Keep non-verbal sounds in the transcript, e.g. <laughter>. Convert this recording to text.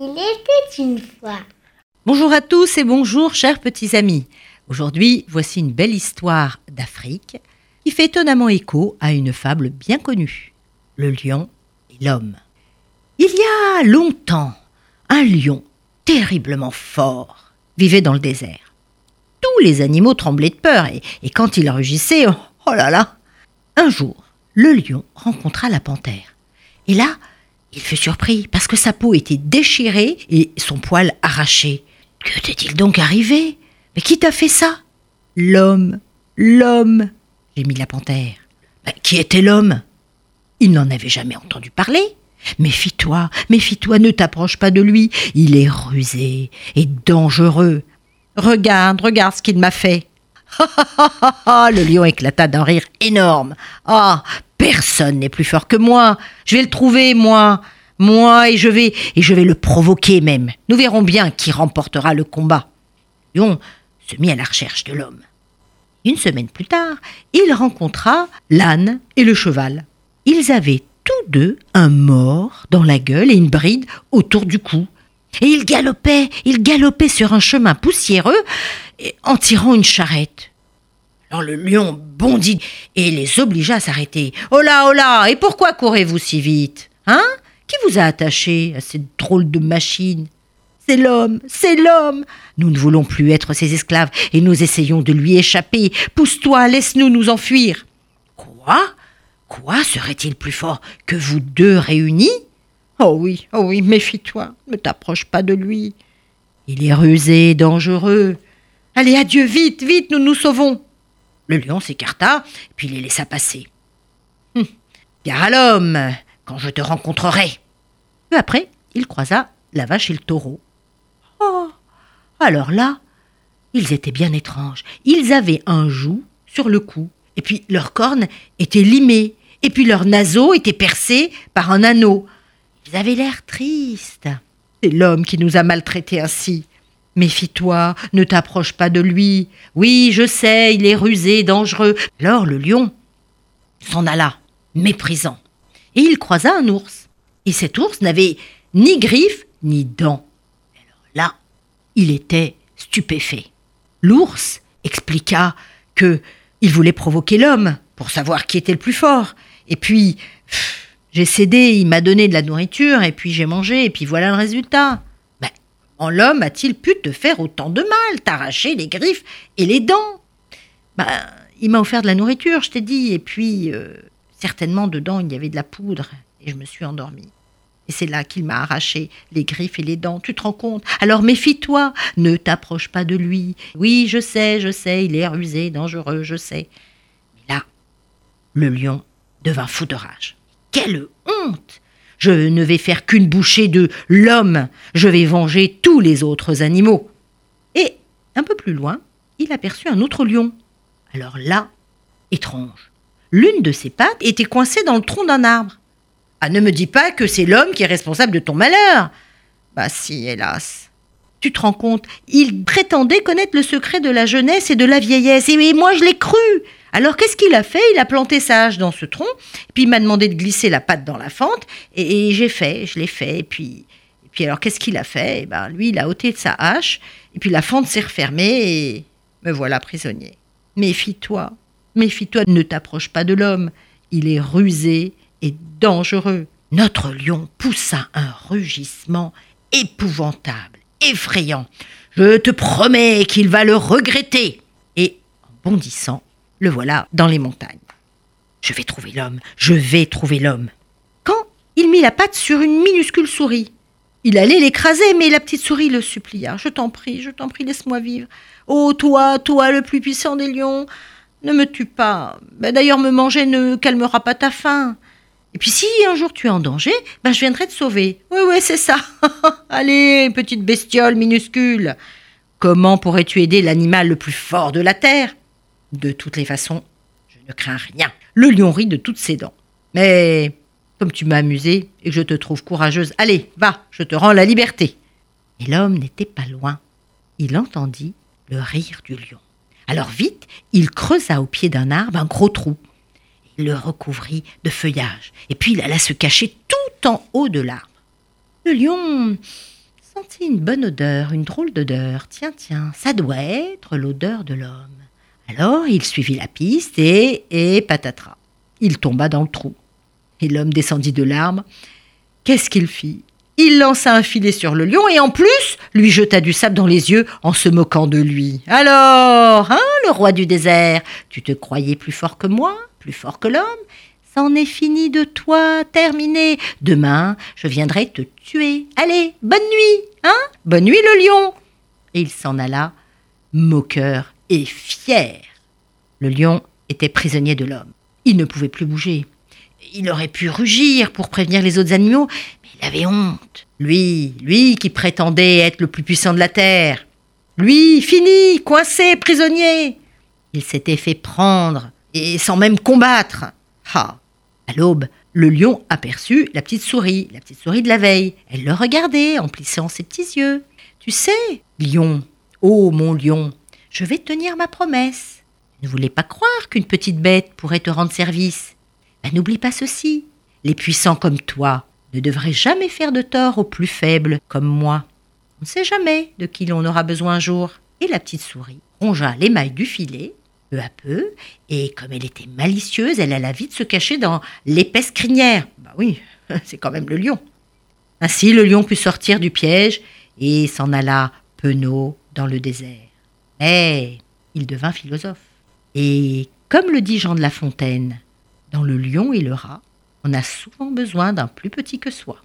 Il était une fois. Bonjour à tous et bonjour chers petits amis. Aujourd'hui, voici une belle histoire d'Afrique qui fait étonnamment écho à une fable bien connue, le lion et l'homme. Il y a longtemps, un lion terriblement fort vivait dans le désert. Tous les animaux tremblaient de peur et, quand il rugissait, oh, oh là là Un jour, le lion rencontra la panthère. Et là, il fut surpris parce que sa peau était déchirée et son poil arraché. Que t'est-il donc arrivé? Mais qui t'a fait ça? L'homme, l'homme, gémit la panthère. Mais qui était l'homme? Il n'en avait jamais entendu parler. Méfie-toi, méfie-toi, ne t'approche pas de lui. Il est rusé et dangereux. Regarde, regarde ce qu'il m'a fait. <laughs> Le lion éclata d'un rire énorme. Ah, personne n'est plus fort que moi. Je vais le trouver, moi. Moi, et je vais, et je vais le provoquer même. Nous verrons bien qui remportera le combat. Lion se mit à la recherche de l'homme. Une semaine plus tard, il rencontra l'âne et le cheval. Ils avaient tous deux un mort dans la gueule et une bride autour du cou. Et ils galopaient, ils galopaient sur un chemin poussiéreux en tirant une charrette. Alors le lion bondit et les obligea à s'arrêter. Oh là, oh là, et pourquoi courez-vous si vite Hein? Qui vous a attaché à cette drôle de machine? C'est l'homme, c'est l'homme Nous ne voulons plus être ses esclaves et nous essayons de lui échapper. Pousse-toi, laisse-nous nous enfuir. Quoi? Quoi serait-il plus fort que vous deux réunis? Oh oui, oh oui, méfie-toi, ne t'approche pas de lui. Il est rusé, dangereux. Allez, adieu, vite, vite, nous nous sauvons. Le lion s'écarta, puis les laissa passer. Hum, gare à l'homme, quand je te rencontrerai. Peu après, il croisa la vache et le taureau. Oh Alors là, ils étaient bien étranges. Ils avaient un joug sur le cou, et puis leurs cornes étaient limées, et puis leurs naseaux étaient percés par un anneau. Ils avaient l'air tristes. C'est l'homme qui nous a maltraités ainsi. Méfie-toi, ne t'approche pas de lui. Oui, je sais, il est rusé, dangereux. Alors le lion s'en alla, méprisant. Et il croisa un ours. Et cet ours n'avait ni griffes ni dents. Alors là, il était stupéfait. L'ours expliqua que il voulait provoquer l'homme pour savoir qui était le plus fort. Et puis, j'ai cédé, il m'a donné de la nourriture, et puis j'ai mangé, et puis voilà le résultat. Comment l'homme a-t-il pu te faire autant de mal, t'arracher les griffes et les dents? Ben, il m'a offert de la nourriture, je t'ai dit, et puis, euh, certainement dedans, il y avait de la poudre, et je me suis endormie. Et c'est là qu'il m'a arraché les griffes et les dents, tu te rends compte? Alors méfie-toi, ne t'approche pas de lui. Oui, je sais, je sais, il est rusé, dangereux, je sais. Mais là, le lion devint fou de rage. Quelle honte Je ne vais faire qu'une bouchée de l'homme, je vais venger tous les autres animaux. Et, un peu plus loin, il aperçut un autre lion. Alors là, étrange. L'une de ses pattes était coincée dans le tronc d'un arbre. Ah, ne me dis pas que c'est l'homme qui est responsable de ton malheur. Bah si, hélas. Tu te rends compte, il prétendait connaître le secret de la jeunesse et de la vieillesse, et moi je l'ai cru. Alors qu'est-ce qu'il a fait? Il a planté sa hache dans ce tronc, puis il m'a demandé de glisser la patte dans la fente, et, j'ai fait, je l'ai fait, et puis, et puis alors qu'est-ce qu'il a fait? Eh ben lui, il a ôté sa hache, et puis la fente s'est refermée, et me voilà prisonnier. Méfie-toi, méfie-toi, ne t'approche pas de l'homme, il est rusé et dangereux. Notre lion poussa un rugissement épouvantable, effrayant. Je te promets qu'il va le regretter. Et, en bondissant, le voilà dans les montagnes. Je vais trouver l'homme, je vais trouver l'homme. Quand il mit la patte sur une minuscule souris. Il allait l'écraser, mais la petite souris le supplia. Je t'en prie, je t'en prie, laisse-moi vivre. Oh, toi, toi, le plus puissant des lions, ne me tue pas. Ben, D'ailleurs, me manger ne calmera pas ta faim. Et puis si un jour tu es en danger, ben je viendrai te sauver. Oui, oui, c'est ça. <laughs> Allez, petite bestiole minuscule. Comment pourrais-tu aider l'animal le plus fort de la terre? De toutes les façons, je ne crains rien. Le lion rit de toutes ses dents. Mais comme tu m'as amusé et que je te trouve courageuse, allez, va, je te rends la liberté. Et l'homme n'était pas loin. Il entendit le rire du lion. Alors vite, il creusa au pied d'un arbre un gros trou. Le recouvrit de feuillage, et puis il alla se cacher tout en haut de l'arbre. Le lion sentit une bonne odeur, une drôle d'odeur. Tiens, tiens, ça doit être l'odeur de l'homme. Alors il suivit la piste et, et patatras. Il tomba dans le trou. Et l'homme descendit de l'arbre. Qu'est-ce qu'il fit? Il lança un filet sur le lion et en plus lui jeta du sable dans les yeux en se moquant de lui. Alors, hein, le roi du désert, tu te croyais plus fort que moi, fort que l'homme C'en est fini de toi, terminé. Demain, je viendrai te tuer. Allez, bonne nuit, hein? Bonne nuit le lion. Et il s'en alla, moqueur et fier. Le lion était prisonnier de l'homme. Il ne pouvait plus bouger. Il aurait pu rugir pour prévenir les autres animaux, mais il avait honte. Lui, lui qui prétendait être le plus puissant de la terre. Lui, fini, coincé, prisonnier. Il s'était fait prendre, et sans même combattre. Ah À l'aube, le lion aperçut la petite souris, la petite souris de la veille. Elle le regardait en plissant ses petits yeux. Tu sais, lion, oh mon lion, je vais tenir ma promesse. Ne voulais pas croire qu'une petite bête pourrait te rendre service. Ben, n'oublie pas ceci. Les puissants comme toi ne devraient jamais faire de tort aux plus faibles comme moi. On ne sait jamais de qui l'on aura besoin un jour. Et la petite souris rongea l'émail du filet, peu à peu, et comme elle était malicieuse, elle alla vite se cacher dans l'épaisse crinière. Bah oui, <laughs> c'est quand même le lion. Ainsi, le lion put sortir du piège et s'en alla penaud dans le désert. Mais il devint philosophe. Et comme le dit Jean de La Fontaine, dans le lion et le rat, on a souvent besoin d'un plus petit que soi.